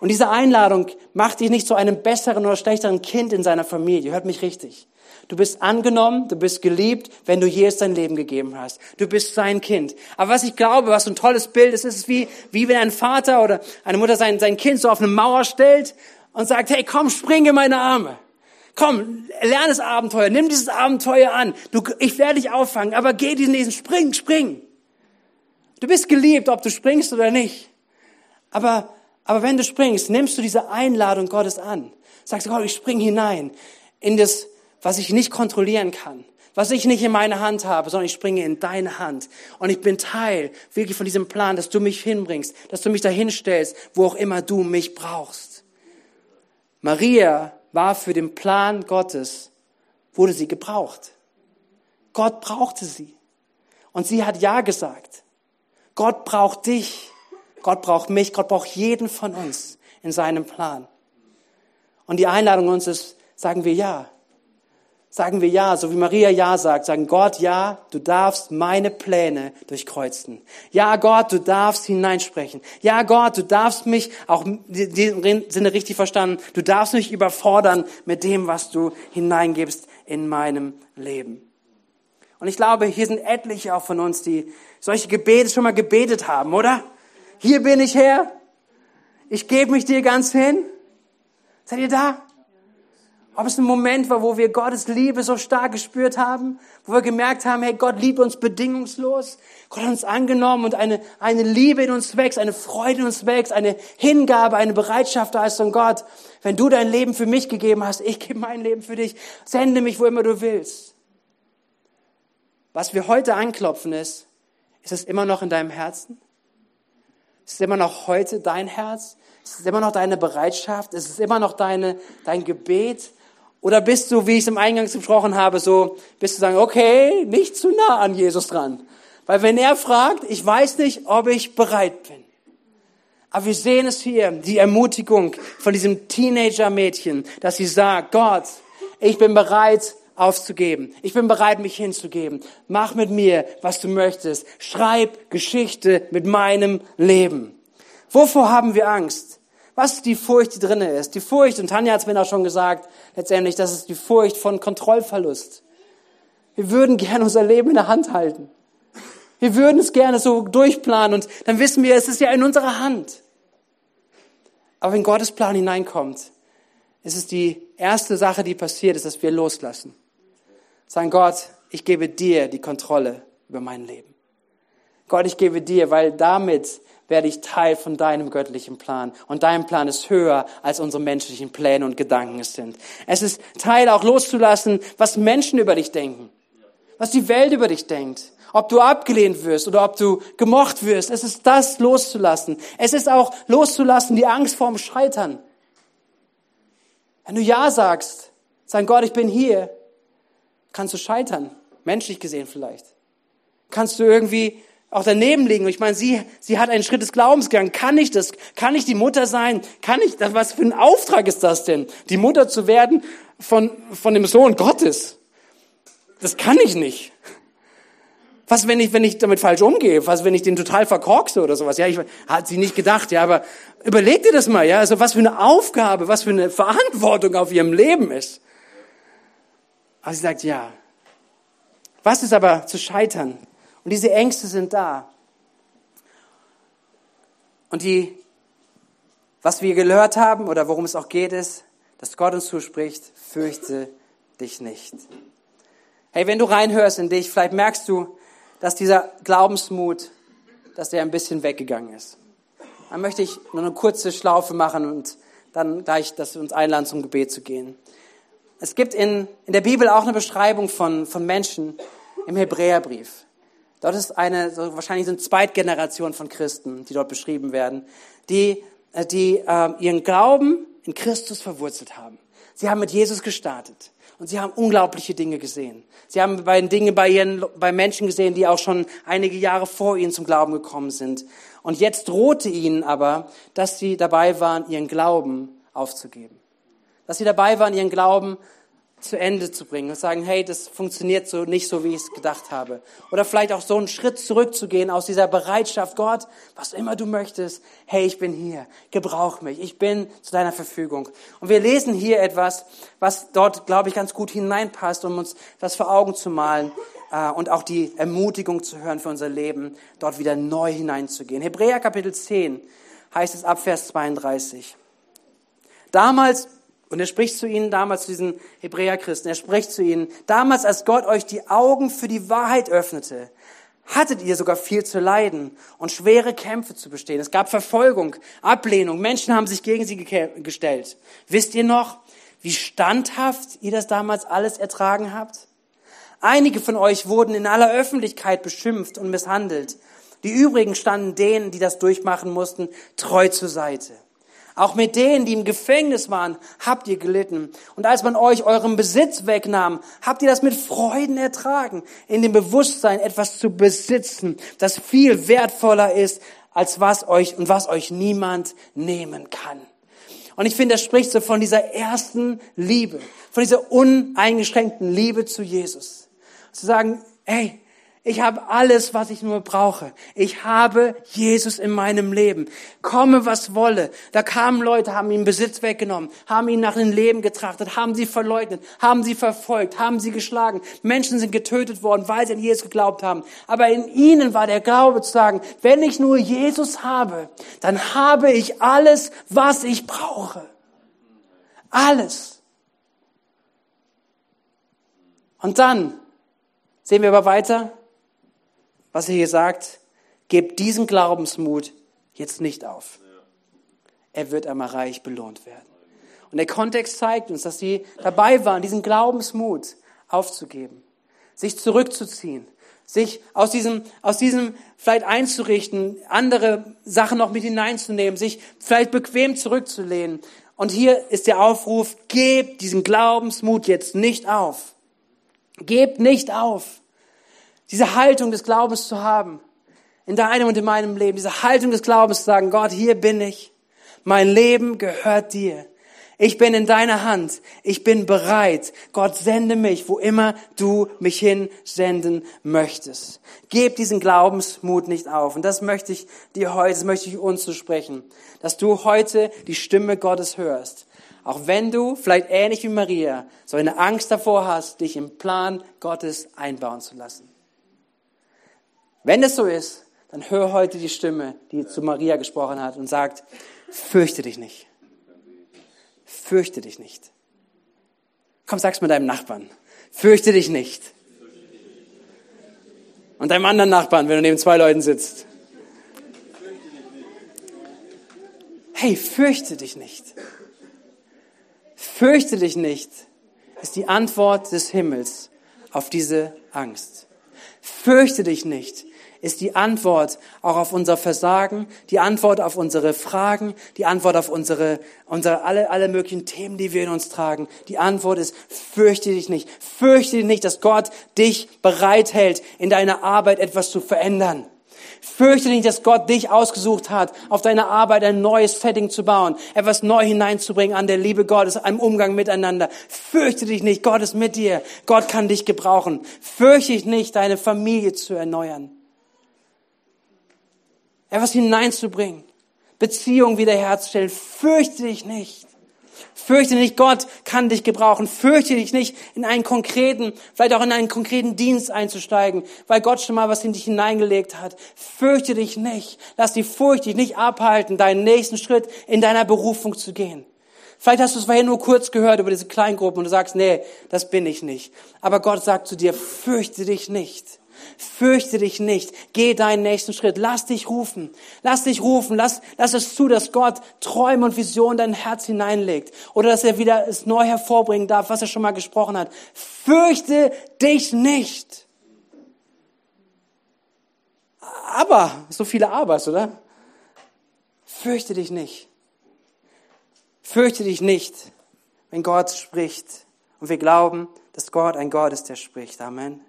Und diese Einladung macht dich nicht zu einem besseren oder schlechteren Kind in seiner Familie. Hört mich richtig. Du bist angenommen, du bist geliebt, wenn du Jesus dein Leben gegeben hast. Du bist sein Kind. Aber was ich glaube, was so ein tolles Bild ist, ist wie, wie wenn ein Vater oder eine Mutter sein, sein Kind so auf eine Mauer stellt und sagt, hey, komm, spring in meine Arme. Komm, lerne das Abenteuer, nimm dieses Abenteuer an. Du, ich werde dich auffangen, aber geh diesen nächsten, spring, spring. Du bist geliebt, ob du springst oder nicht. Aber, aber wenn du springst, nimmst du diese Einladung Gottes an. Sagst du, Gott, ich spring hinein in das was ich nicht kontrollieren kann, was ich nicht in meiner Hand habe, sondern ich springe in deine Hand. Und ich bin Teil wirklich von diesem Plan, dass du mich hinbringst, dass du mich dahin stellst, wo auch immer du mich brauchst. Maria war für den Plan Gottes, wurde sie gebraucht. Gott brauchte sie. Und sie hat Ja gesagt. Gott braucht dich. Gott braucht mich. Gott braucht jeden von uns in seinem Plan. Und die Einladung uns ist, sagen wir Ja sagen wir ja, so wie Maria ja sagt, sagen Gott, ja, du darfst meine Pläne durchkreuzen. Ja, Gott, du darfst hineinsprechen. Ja, Gott, du darfst mich, auch in dem Sinne richtig verstanden, du darfst mich überfordern mit dem, was du hineingibst in meinem Leben. Und ich glaube, hier sind etliche auch von uns, die solche Gebete schon mal gebetet haben, oder? Hier bin ich Herr. Ich gebe mich dir ganz hin. Seid ihr da? Ob es ein Moment war, wo wir Gottes Liebe so stark gespürt haben, wo wir gemerkt haben, hey, Gott liebt uns bedingungslos. Gott hat uns angenommen und eine, eine Liebe in uns wächst, eine Freude in uns wächst, eine Hingabe, eine Bereitschaft da ist von Gott. Wenn du dein Leben für mich gegeben hast, ich gebe mein Leben für dich. Sende mich, wo immer du willst. Was wir heute anklopfen ist, ist es immer noch in deinem Herzen? Ist es immer noch heute dein Herz? Ist es immer noch deine Bereitschaft? Ist es immer noch deine, dein Gebet? Oder bist du, wie ich es im Eingang gesprochen habe, so, bist du sagen, okay, nicht zu nah an Jesus dran. Weil wenn er fragt, ich weiß nicht, ob ich bereit bin. Aber wir sehen es hier, die Ermutigung von diesem Teenager-Mädchen, dass sie sagt, Gott, ich bin bereit aufzugeben. Ich bin bereit, mich hinzugeben. Mach mit mir, was du möchtest. Schreib Geschichte mit meinem Leben. Wovor haben wir Angst? Was die Furcht, die drinne ist? Die Furcht, und Tanja hat es mir auch schon gesagt, letztendlich, das ist die Furcht von Kontrollverlust. Wir würden gerne unser Leben in der Hand halten. Wir würden es gerne so durchplanen und dann wissen wir, es ist ja in unserer Hand. Aber wenn Gottes Plan hineinkommt, ist es die erste Sache, die passiert, ist, dass wir loslassen. Sagen, Gott, ich gebe dir die Kontrolle über mein Leben. Gott, ich gebe dir, weil damit werde ich Teil von deinem göttlichen Plan. Und dein Plan ist höher, als unsere menschlichen Pläne und Gedanken es sind. Es ist Teil auch loszulassen, was Menschen über dich denken. Was die Welt über dich denkt. Ob du abgelehnt wirst oder ob du gemocht wirst. Es ist das loszulassen. Es ist auch loszulassen die Angst vorm Scheitern. Wenn du Ja sagst, sag Gott, ich bin hier, kannst du scheitern. Menschlich gesehen vielleicht. Kannst du irgendwie auch daneben liegen. Ich meine, sie, sie hat einen Schritt des Glaubens gegangen. Kann ich das? Kann ich die Mutter sein? Kann ich das? Was für ein Auftrag ist das denn? Die Mutter zu werden von, von dem Sohn Gottes. Das kann ich nicht. Was, wenn ich, wenn ich damit falsch umgehe? Was, wenn ich den total verkorkse oder sowas? Ja, ich, hat sie nicht gedacht, ja, aber überleg dir das mal, ja, also was für eine Aufgabe, was für eine Verantwortung auf ihrem Leben ist. Aber sie sagt, ja. Was ist aber zu scheitern? Und diese Ängste sind da. Und die, was wir gehört haben oder worum es auch geht, ist, dass Gott uns zuspricht, fürchte dich nicht. Hey, wenn du reinhörst in dich, vielleicht merkst du, dass dieser Glaubensmut, dass der ein bisschen weggegangen ist. Dann möchte ich nur eine kurze Schlaufe machen und dann gleich, dass wir uns einladen, zum Gebet zu gehen. Es gibt in, in der Bibel auch eine Beschreibung von, von Menschen im Hebräerbrief. Dort ist eine, so wahrscheinlich so eine Zweitgeneration von Christen, die dort beschrieben werden, die, äh, die äh, ihren Glauben in Christus verwurzelt haben. Sie haben mit Jesus gestartet und sie haben unglaubliche Dinge gesehen. Sie haben bei Dinge bei ihren, bei Menschen gesehen, die auch schon einige Jahre vor ihnen zum Glauben gekommen sind. Und jetzt drohte ihnen aber, dass sie dabei waren, ihren Glauben aufzugeben. Dass sie dabei waren, ihren Glauben zu Ende zu bringen und sagen, hey, das funktioniert so nicht so, wie ich es gedacht habe. Oder vielleicht auch so einen Schritt zurückzugehen aus dieser Bereitschaft, Gott, was immer du möchtest, hey, ich bin hier, gebrauch mich, ich bin zu deiner Verfügung. Und wir lesen hier etwas, was dort, glaube ich, ganz gut hineinpasst, um uns das vor Augen zu malen äh, und auch die Ermutigung zu hören für unser Leben, dort wieder neu hineinzugehen. Hebräer Kapitel 10 heißt es ab Vers 32. Damals und er spricht zu ihnen damals, zu diesen Hebräerchristen, er spricht zu ihnen, damals als Gott euch die Augen für die Wahrheit öffnete, hattet ihr sogar viel zu leiden und schwere Kämpfe zu bestehen. Es gab Verfolgung, Ablehnung, Menschen haben sich gegen sie gestellt. Wisst ihr noch, wie standhaft ihr das damals alles ertragen habt? Einige von euch wurden in aller Öffentlichkeit beschimpft und misshandelt. Die übrigen standen denen, die das durchmachen mussten, treu zur Seite. Auch mit denen, die im Gefängnis waren, habt ihr gelitten. Und als man euch euren Besitz wegnahm, habt ihr das mit Freuden ertragen, in dem Bewusstsein, etwas zu besitzen, das viel wertvoller ist, als was euch und was euch niemand nehmen kann. Und ich finde, das spricht so von dieser ersten Liebe, von dieser uneingeschränkten Liebe zu Jesus. Zu sagen, hey, ich habe alles, was ich nur brauche. Ich habe Jesus in meinem Leben. Komme, was wolle. Da kamen Leute, haben ihm Besitz weggenommen, haben ihn nach dem Leben getrachtet, haben sie verleugnet, haben sie verfolgt, haben sie geschlagen. Menschen sind getötet worden, weil sie an Jesus geglaubt haben. Aber in ihnen war der Glaube zu sagen, wenn ich nur Jesus habe, dann habe ich alles, was ich brauche. Alles. Und dann sehen wir aber weiter, was er hier sagt, gebt diesen Glaubensmut jetzt nicht auf. Er wird einmal reich belohnt werden. Und der Kontext zeigt uns, dass sie dabei waren, diesen Glaubensmut aufzugeben, sich zurückzuziehen, sich aus diesem, aus diesem vielleicht einzurichten, andere Sachen noch mit hineinzunehmen, sich vielleicht bequem zurückzulehnen. Und hier ist der Aufruf, gebt diesen Glaubensmut jetzt nicht auf. Gebt nicht auf. Diese Haltung des Glaubens zu haben, in deinem und in meinem Leben, diese Haltung des Glaubens zu sagen, Gott, hier bin ich. Mein Leben gehört dir. Ich bin in deiner Hand. Ich bin bereit. Gott, sende mich, wo immer du mich hinsenden möchtest. Geb diesen Glaubensmut nicht auf. Und das möchte ich dir heute, das möchte ich uns zu sprechen, dass du heute die Stimme Gottes hörst. Auch wenn du vielleicht ähnlich wie Maria so eine Angst davor hast, dich im Plan Gottes einbauen zu lassen. Wenn es so ist, dann hör heute die Stimme, die zu Maria gesprochen hat und sagt, fürchte dich nicht. Fürchte dich nicht. Komm, sag's mit deinem Nachbarn. Fürchte dich nicht. Und deinem anderen Nachbarn, wenn du neben zwei Leuten sitzt. Hey, fürchte dich nicht. Fürchte dich nicht ist die Antwort des Himmels auf diese Angst. Fürchte dich nicht ist die Antwort auch auf unser Versagen, die Antwort auf unsere Fragen, die Antwort auf unsere, unsere alle, alle möglichen Themen, die wir in uns tragen. Die Antwort ist, fürchte dich nicht. Fürchte dich nicht, dass Gott dich bereithält, in deiner Arbeit etwas zu verändern. Fürchte nicht, dass Gott dich ausgesucht hat, auf deine Arbeit ein neues Setting zu bauen, etwas neu hineinzubringen an der Liebe Gottes, einem Umgang miteinander. Fürchte dich nicht, Gott ist mit dir. Gott kann dich gebrauchen. Fürchte dich nicht, deine Familie zu erneuern etwas hineinzubringen, Beziehung wiederherzustellen. Fürchte dich nicht. Fürchte nicht, Gott kann dich gebrauchen. Fürchte dich nicht, in einen konkreten, vielleicht auch in einen konkreten Dienst einzusteigen, weil Gott schon mal was in dich hineingelegt hat. Fürchte dich nicht. Lass die Furcht dich nicht abhalten, deinen nächsten Schritt in deiner Berufung zu gehen. Vielleicht hast du es vorhin nur kurz gehört über diese Kleingruppen und du sagst, nee, das bin ich nicht. Aber Gott sagt zu dir, fürchte dich nicht. Fürchte dich nicht. Geh deinen nächsten Schritt. Lass dich rufen. Lass dich rufen. Lass, lass es zu, dass Gott Träume und Visionen in dein Herz hineinlegt. Oder dass er wieder es neu hervorbringen darf, was er schon mal gesprochen hat. Fürchte dich nicht. Aber, so viele Abers, oder? Fürchte dich nicht. Fürchte dich nicht, wenn Gott spricht. Und wir glauben, dass Gott ein Gott ist, der spricht. Amen.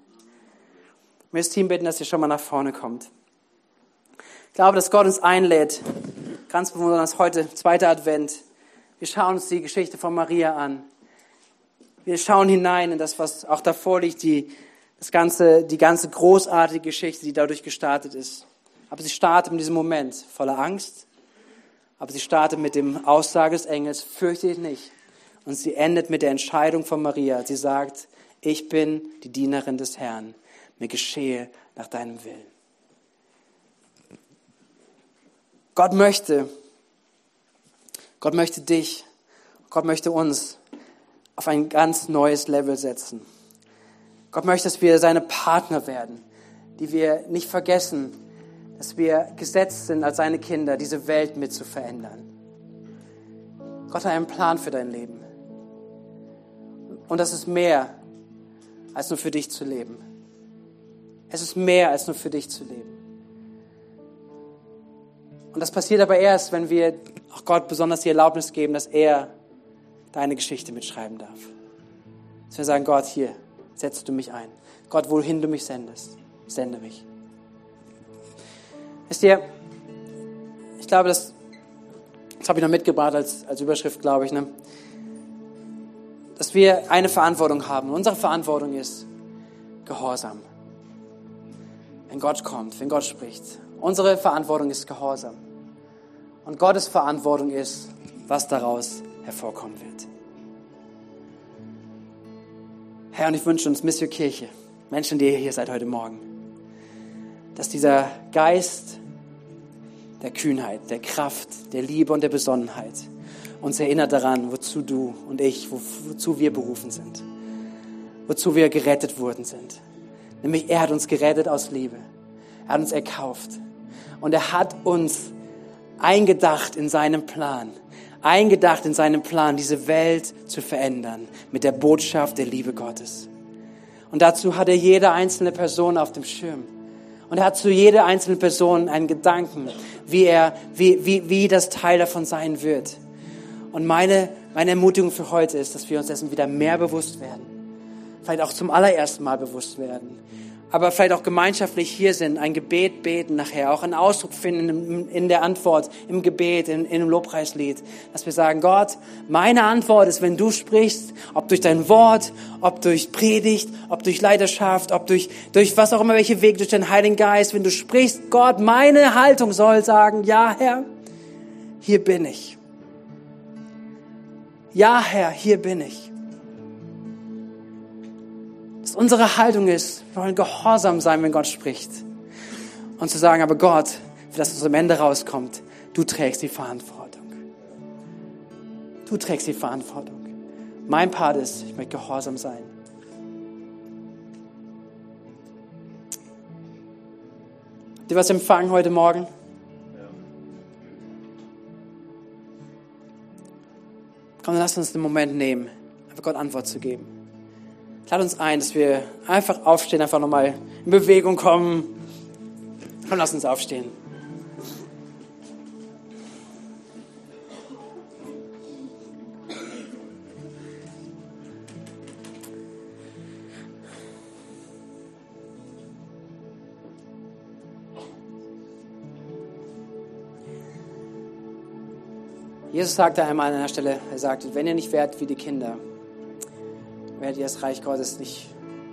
Ich möchte das Team bitten, dass ihr schon mal nach vorne kommt. Ich glaube, dass Gott uns einlädt, ganz besonders heute, zweiter Advent. Wir schauen uns die Geschichte von Maria an. Wir schauen hinein in das, was auch davor liegt, die, das ganze, die ganze großartige Geschichte, die dadurch gestartet ist. Aber sie startet in diesem Moment voller Angst, aber sie startet mit dem Aussage des Engels, fürchte dich nicht. Und sie endet mit der Entscheidung von Maria. Sie sagt, ich bin die Dienerin des Herrn. Mir geschehe nach deinem Willen. Gott möchte, Gott möchte dich, Gott möchte uns auf ein ganz neues Level setzen. Gott möchte, dass wir seine Partner werden, die wir nicht vergessen, dass wir gesetzt sind als seine Kinder, diese Welt mit zu verändern. Gott hat einen Plan für dein Leben. Und das ist mehr, als nur für dich zu leben. Es ist mehr, als nur für dich zu leben. Und das passiert aber erst, wenn wir auch Gott besonders die Erlaubnis geben, dass er deine Geschichte mitschreiben darf. Dass wir sagen, Gott, hier, setzt du mich ein. Gott, wohin du mich sendest, sende mich. Wisst ihr, ich glaube, das, das habe ich noch mitgebracht als, als Überschrift, glaube ich, ne? dass wir eine Verantwortung haben. Unsere Verantwortung ist Gehorsam. Wenn Gott kommt, wenn Gott spricht. Unsere Verantwortung ist Gehorsam. Und Gottes Verantwortung ist, was daraus hervorkommen wird. Herr, und ich wünsche uns Mission Kirche, Menschen, die ihr hier seid heute Morgen, dass dieser Geist der Kühnheit, der Kraft, der Liebe und der Besonnenheit uns erinnert daran, wozu du und ich, wo, wozu wir berufen sind, wozu wir gerettet worden sind. Nämlich er hat uns gerettet aus Liebe. Er hat uns erkauft. Und er hat uns eingedacht in seinem Plan, eingedacht in seinem Plan, diese Welt zu verändern mit der Botschaft der Liebe Gottes. Und dazu hat er jede einzelne Person auf dem Schirm. Und er hat zu jeder einzelnen Person einen Gedanken, wie er, wie, wie, wie das Teil davon sein wird. Und meine, meine Ermutigung für heute ist, dass wir uns dessen wieder mehr bewusst werden. Vielleicht auch zum allerersten Mal bewusst werden. Aber vielleicht auch gemeinschaftlich hier sind, ein Gebet beten nachher, auch einen Ausdruck finden in, der Antwort, im Gebet, in, in einem Lobpreislied, dass wir sagen, Gott, meine Antwort ist, wenn du sprichst, ob durch dein Wort, ob durch Predigt, ob durch Leidenschaft, ob durch, durch was auch immer, welche Weg, durch den Heiligen Geist, wenn du sprichst, Gott, meine Haltung soll sagen, ja, Herr, hier bin ich. Ja, Herr, hier bin ich dass unsere Haltung ist, wir wollen gehorsam sein, wenn Gott spricht. Und zu sagen, aber Gott, für das uns am Ende rauskommt, du trägst die Verantwortung. Du trägst die Verantwortung. Mein Part ist, ich möchte gehorsam sein. Habt ihr was empfangen heute Morgen? Komm, lass uns den Moment nehmen, einfach Gott Antwort zu geben lade uns ein, dass wir einfach aufstehen, einfach nochmal in Bewegung kommen. Komm, lass uns aufstehen. Jesus sagte einmal an einer Stelle, er sagte, wenn ihr nicht werdet wie die Kinder, werdet ihr das Reich Gottes nicht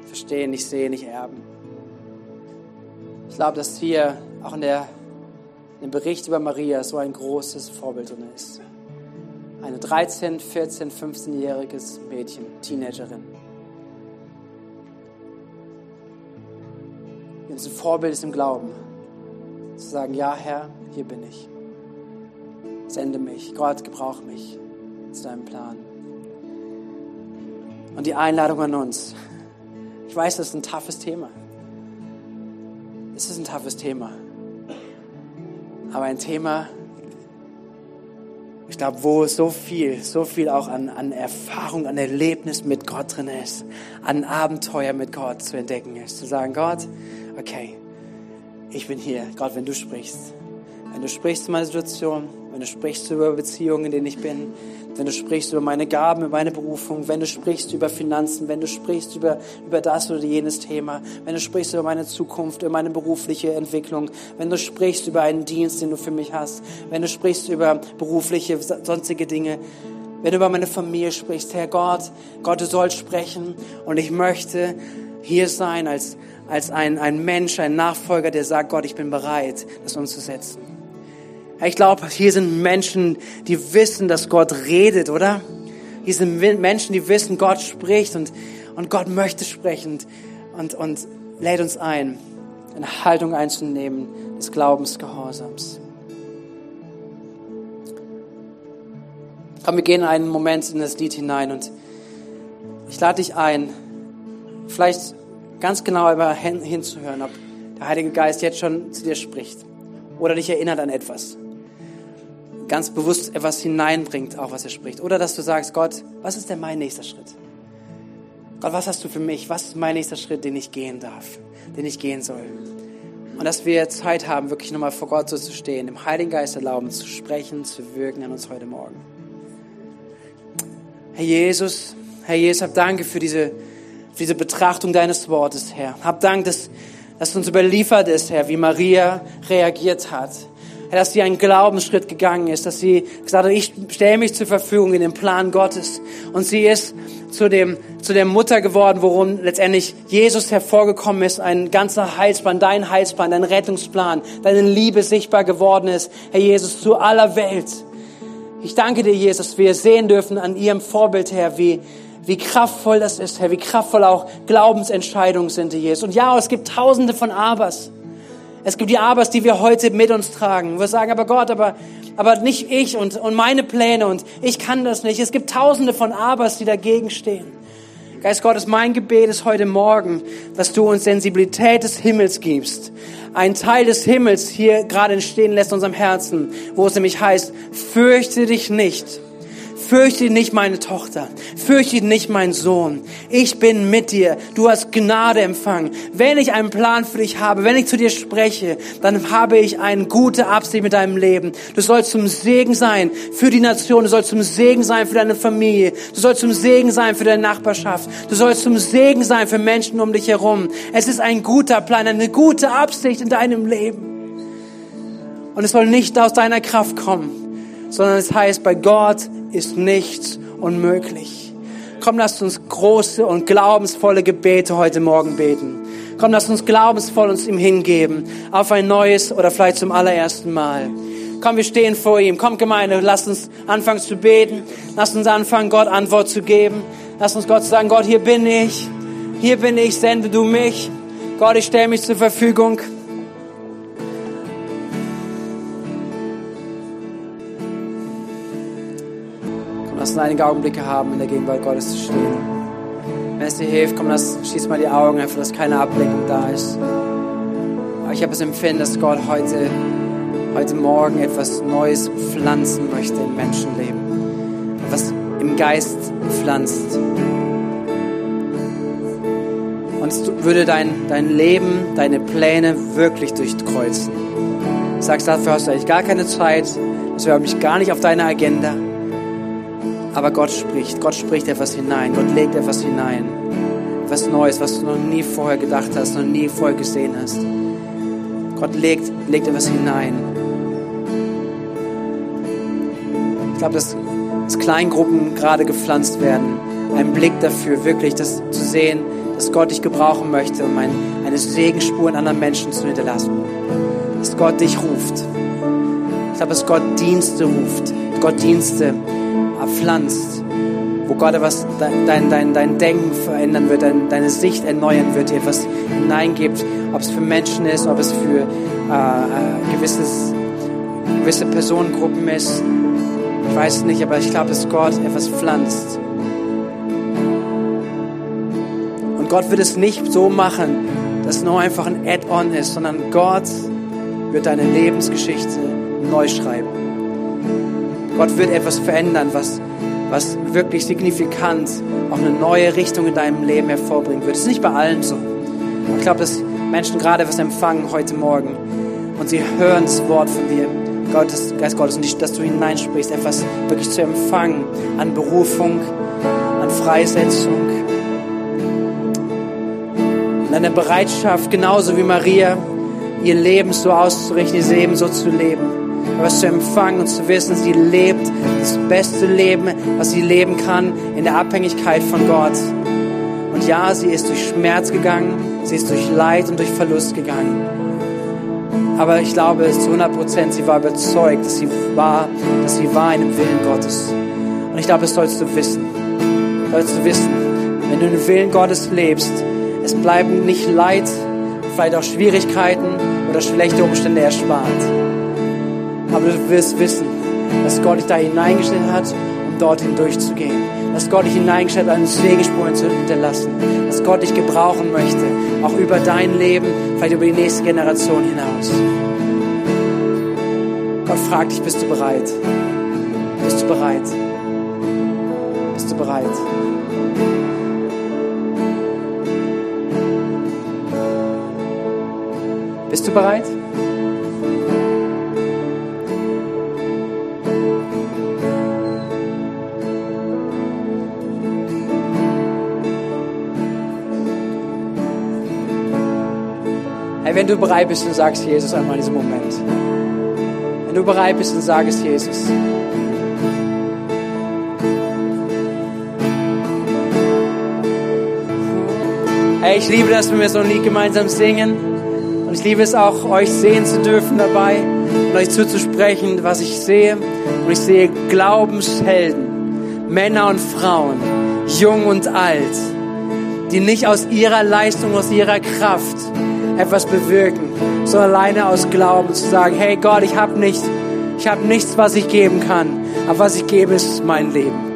verstehen, nicht sehen, nicht erben. Ich glaube, dass hier auch in, der, in dem Bericht über Maria so ein großes Vorbild drin ist. Eine 13, 14, 15-jähriges Mädchen, Teenagerin. Ein Vorbild ist im Glauben, zu sagen, ja Herr, hier bin ich. Sende mich, Gott, gebrauch mich. zu deinem Plan. Und die Einladung an uns. Ich weiß, das ist ein toughes Thema. Es ist ein toughes Thema. Aber ein Thema, ich glaube, wo so viel, so viel auch an, an Erfahrung, an Erlebnis mit Gott drin ist, an Abenteuer mit Gott zu entdecken ist. Zu sagen, Gott, okay, ich bin hier. Gott, wenn du sprichst, wenn du sprichst zu meiner Situation, wenn du sprichst über Beziehungen, in denen ich bin, wenn du sprichst über meine Gaben, über meine Berufung, wenn du sprichst über Finanzen, wenn du sprichst über, über das oder jenes Thema, wenn du sprichst über meine Zukunft, über meine berufliche Entwicklung, wenn du sprichst über einen Dienst, den du für mich hast, wenn du sprichst über berufliche, sonstige Dinge, wenn du über meine Familie sprichst, Herr Gott, Gott, du sollst sprechen und ich möchte hier sein als, als ein, ein Mensch, ein Nachfolger, der sagt, Gott, ich bin bereit, das umzusetzen. Ich glaube, hier sind Menschen, die wissen, dass Gott redet, oder? Hier sind Menschen, die wissen, Gott spricht und, und Gott möchte sprechen und, und lädt uns ein, eine Haltung einzunehmen des Glaubensgehorsams. Komm, wir gehen einen Moment in das Lied hinein und ich lade dich ein, vielleicht ganz genau hinzuhören, ob der Heilige Geist jetzt schon zu dir spricht oder dich erinnert an etwas ganz bewusst etwas hineinbringt, auch was er spricht. Oder dass du sagst, Gott, was ist denn mein nächster Schritt? Gott, was hast du für mich? Was ist mein nächster Schritt, den ich gehen darf, den ich gehen soll? Und dass wir Zeit haben, wirklich nochmal vor Gott so zu stehen, dem Heiligen Geist erlauben, zu sprechen, zu wirken an uns heute Morgen. Herr Jesus, Herr Jesus, hab danke für diese, für diese Betrachtung deines Wortes, Herr. Hab Dank, dass, dass uns überliefert ist, Herr, wie Maria reagiert hat dass sie einen Glaubensschritt gegangen ist, dass sie gesagt hat, ich stelle mich zur Verfügung in den Plan Gottes. Und sie ist zu dem, zu der Mutter geworden, worum letztendlich Jesus hervorgekommen ist, ein ganzer Heilsplan, dein Heilsplan, dein Rettungsplan, deine Liebe sichtbar geworden ist, Herr Jesus, zu aller Welt. Ich danke dir, Jesus, wir sehen dürfen an ihrem Vorbild, Herr, wie, wie kraftvoll das ist, Herr, wie kraftvoll auch Glaubensentscheidungen sind, Herr Jesus. Und ja, es gibt tausende von Abers. Es gibt die Abers, die wir heute mit uns tragen. Wir sagen, aber Gott, aber, aber nicht ich und, und meine Pläne und ich kann das nicht. Es gibt tausende von Abers, die dagegen stehen. Geist Gottes, mein Gebet ist heute Morgen, dass du uns Sensibilität des Himmels gibst. Ein Teil des Himmels hier gerade entstehen lässt in unserem Herzen, wo es nämlich heißt, fürchte dich nicht Fürchte nicht meine Tochter, fürchte nicht mein Sohn. Ich bin mit dir. Du hast Gnade empfangen. Wenn ich einen Plan für dich habe, wenn ich zu dir spreche, dann habe ich eine gute Absicht mit deinem Leben. Du sollst zum Segen sein für die Nation. Du sollst zum Segen sein für deine Familie. Du sollst zum Segen sein für deine Nachbarschaft. Du sollst zum Segen sein für Menschen um dich herum. Es ist ein guter Plan, eine gute Absicht in deinem Leben. Und es soll nicht aus deiner Kraft kommen, sondern es heißt, bei Gott ist nichts unmöglich. Komm, lasst uns große und glaubensvolle Gebete heute Morgen beten. Komm, lasst uns glaubensvoll uns ihm hingeben, auf ein neues oder vielleicht zum allerersten Mal. Komm, wir stehen vor ihm. Komm, Gemeinde, lasst uns anfangen zu beten. Lasst uns anfangen, Gott Antwort zu geben. Lasst uns Gott sagen, Gott, hier bin ich. Hier bin ich, sende du mich. Gott, ich stelle mich zur Verfügung. Lass uns einige Augenblicke haben, in der Gegenwart Gottes zu stehen. Wenn es dir hilft, komm, lass, schließ mal die Augen, einfach, dass keine Ablenkung da ist. Aber ich habe das Empfinden, dass Gott heute, heute Morgen etwas Neues pflanzen möchte im Menschenleben. Etwas im Geist pflanzt. Und es würde dein, dein Leben, deine Pläne wirklich durchkreuzen. Du sagst, dafür hast du eigentlich gar keine Zeit. Das wäre mich gar nicht auf deiner Agenda. Aber Gott spricht, Gott spricht etwas hinein, Gott legt etwas hinein. Etwas Neues, was du noch nie vorher gedacht hast, noch nie vorher gesehen hast. Gott legt, legt etwas hinein. Ich glaube, dass, dass Kleingruppen gerade gepflanzt werden. Ein Blick dafür, wirklich das zu sehen, dass Gott dich gebrauchen möchte, um ein, eine Segenspur in anderen Menschen zu hinterlassen. Dass Gott dich ruft. Ich glaube, dass Gott Dienste ruft. Gott Dienste pflanzt, wo Gott etwas, dein, dein, dein Denken verändern wird, dein, deine Sicht erneuern wird, dir etwas hineingibt, ob es für Menschen ist, ob es für äh, äh gewisses, gewisse Personengruppen ist. Ich weiß nicht, aber ich glaube, dass Gott etwas pflanzt. Und Gott wird es nicht so machen, dass es nur einfach ein Add-on ist, sondern Gott wird deine Lebensgeschichte neu schreiben. Gott wird etwas verändern, was, was wirklich signifikant auch eine neue Richtung in deinem Leben hervorbringen wird. Es ist nicht bei allen so. Ich glaube, dass Menschen gerade was empfangen heute Morgen und sie hören das Wort von dir, Gottes, Geist Gottes, und dass du hineinsprichst, etwas wirklich zu empfangen an Berufung, an Freisetzung, an eine Bereitschaft, genauso wie Maria, ihr Leben so auszurichten, ihr Leben so zu leben was zu empfangen und zu wissen, sie lebt das beste Leben, was sie leben kann, in der Abhängigkeit von Gott. Und ja, sie ist durch Schmerz gegangen, sie ist durch Leid und durch Verlust gegangen. Aber ich glaube zu 100 Prozent, sie war überzeugt, dass sie war, dass sie war in dem Willen Gottes. Und ich glaube, das sollst du wissen. Sollst du wissen, wenn du den Willen Gottes lebst, es bleiben nicht Leid, vielleicht auch Schwierigkeiten oder schlechte Umstände erspart. Aber du wirst wissen, dass Gott dich da hineingestellt hat, um dorthin durchzugehen. Dass Gott dich hineingestellt hat, eine Segenspuren zu hinterlassen. Dass Gott dich gebrauchen möchte, auch über dein Leben, vielleicht über die nächste Generation hinaus. Gott fragt dich, bist du bereit? Bist du bereit? Bist du bereit? Bist du bereit? Wenn du bereit bist, dann sagst Jesus einmal in diesem Moment. Wenn du bereit bist, dann sag es Jesus. Hey, ich liebe das, wenn wir so ein Lied gemeinsam singen. Und ich liebe es auch, euch sehen zu dürfen dabei und euch zuzusprechen, was ich sehe. Und ich sehe Glaubenshelden, Männer und Frauen, jung und alt, die nicht aus ihrer Leistung, aus ihrer Kraft etwas bewirken, sondern alleine aus Glauben zu sagen, hey Gott, ich habe nicht, ich habe nichts, was ich geben kann, aber was ich gebe, ist mein Leben.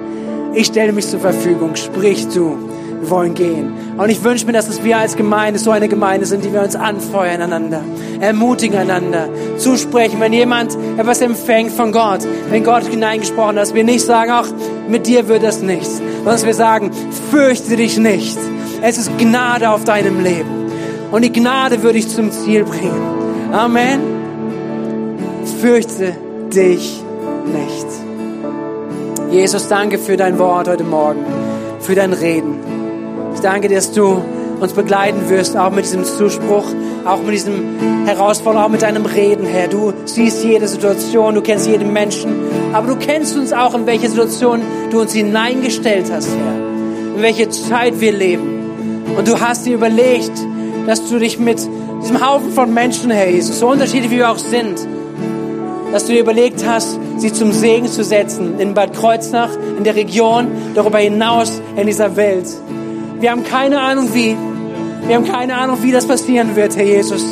Ich stelle mich zur Verfügung, sprich du, wir wollen gehen. Und ich wünsche mir, dass wir als Gemeinde so eine Gemeinde sind, die wir uns anfeuern einander, ermutigen einander, zusprechen, wenn jemand etwas empfängt von Gott, wenn Gott hineingesprochen hat, dass wir nicht sagen, ach, mit dir wird das nichts, sondern dass wir sagen, fürchte dich nicht. Es ist Gnade auf deinem Leben. Und die Gnade würde ich zum Ziel bringen. Amen. Fürchte dich nicht. Jesus, danke für dein Wort heute Morgen, für dein Reden. Ich danke dir, dass du uns begleiten wirst, auch mit diesem Zuspruch, auch mit diesem Herausforderung, auch mit deinem Reden, Herr. Du siehst jede Situation, du kennst jeden Menschen, aber du kennst uns auch, in welche Situation du uns hineingestellt hast, Herr. In welche Zeit wir leben. Und du hast dir überlegt, dass du dich mit diesem Haufen von Menschen, Herr Jesus, so unterschiedlich wie wir auch sind, dass du dir überlegt hast, sie zum Segen zu setzen in Bad Kreuznach, in der Region, darüber hinaus in dieser Welt. Wir haben keine Ahnung wie. Wir haben keine Ahnung, wie das passieren wird, Herr Jesus.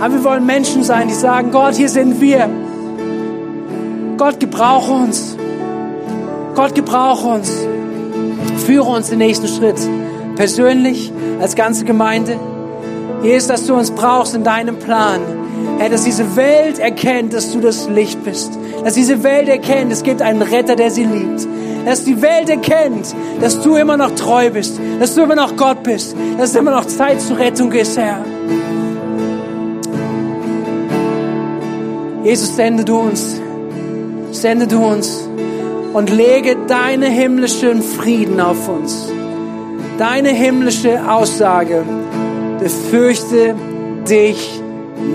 Aber wir wollen Menschen sein, die sagen, Gott, hier sind wir. Gott, gebrauche uns. Gott, gebrauche uns. Führe uns den nächsten Schritt. Persönlich, als ganze Gemeinde. Jesus, dass du uns brauchst in deinem Plan. Herr, dass diese Welt erkennt, dass du das Licht bist. Dass diese Welt erkennt, es gibt einen Retter, der sie liebt. Dass die Welt erkennt, dass du immer noch treu bist. Dass du immer noch Gott bist. Dass es immer noch Zeit zur Rettung ist, Herr. Jesus, sende du uns. Sende du uns. Und lege deine himmlischen Frieden auf uns. Deine himmlische Aussage befürchte dich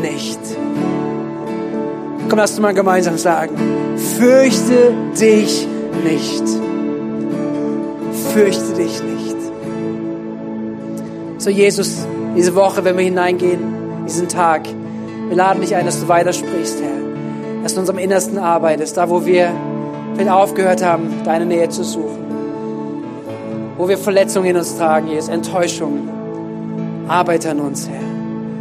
nicht. Komm, lass uns mal gemeinsam sagen. Fürchte dich nicht. Fürchte dich nicht. So, Jesus, diese Woche, wenn wir hineingehen, diesen Tag, wir laden dich ein, dass du weitersprichst, Herr. Dass du in unserem Innersten arbeitest, da wo wir vielleicht aufgehört haben, deine Nähe zu suchen. Wo wir Verletzungen in uns tragen, Jesus, Enttäuschungen Arbeite an uns, Herr.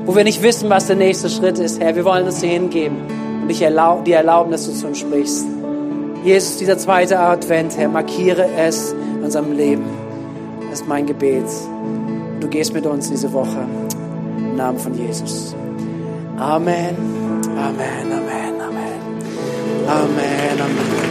Wo wir nicht wissen, was der nächste Schritt ist, Herr. Wir wollen uns dir hingeben und dich erlaub, dir erlauben, dass du zu uns sprichst. Jesus, dieser zweite Advent, Herr, markiere es in unserem Leben. Das ist mein Gebet. Du gehst mit uns diese Woche. Im Namen von Jesus. Amen. Amen, Amen, Amen. Amen, Amen.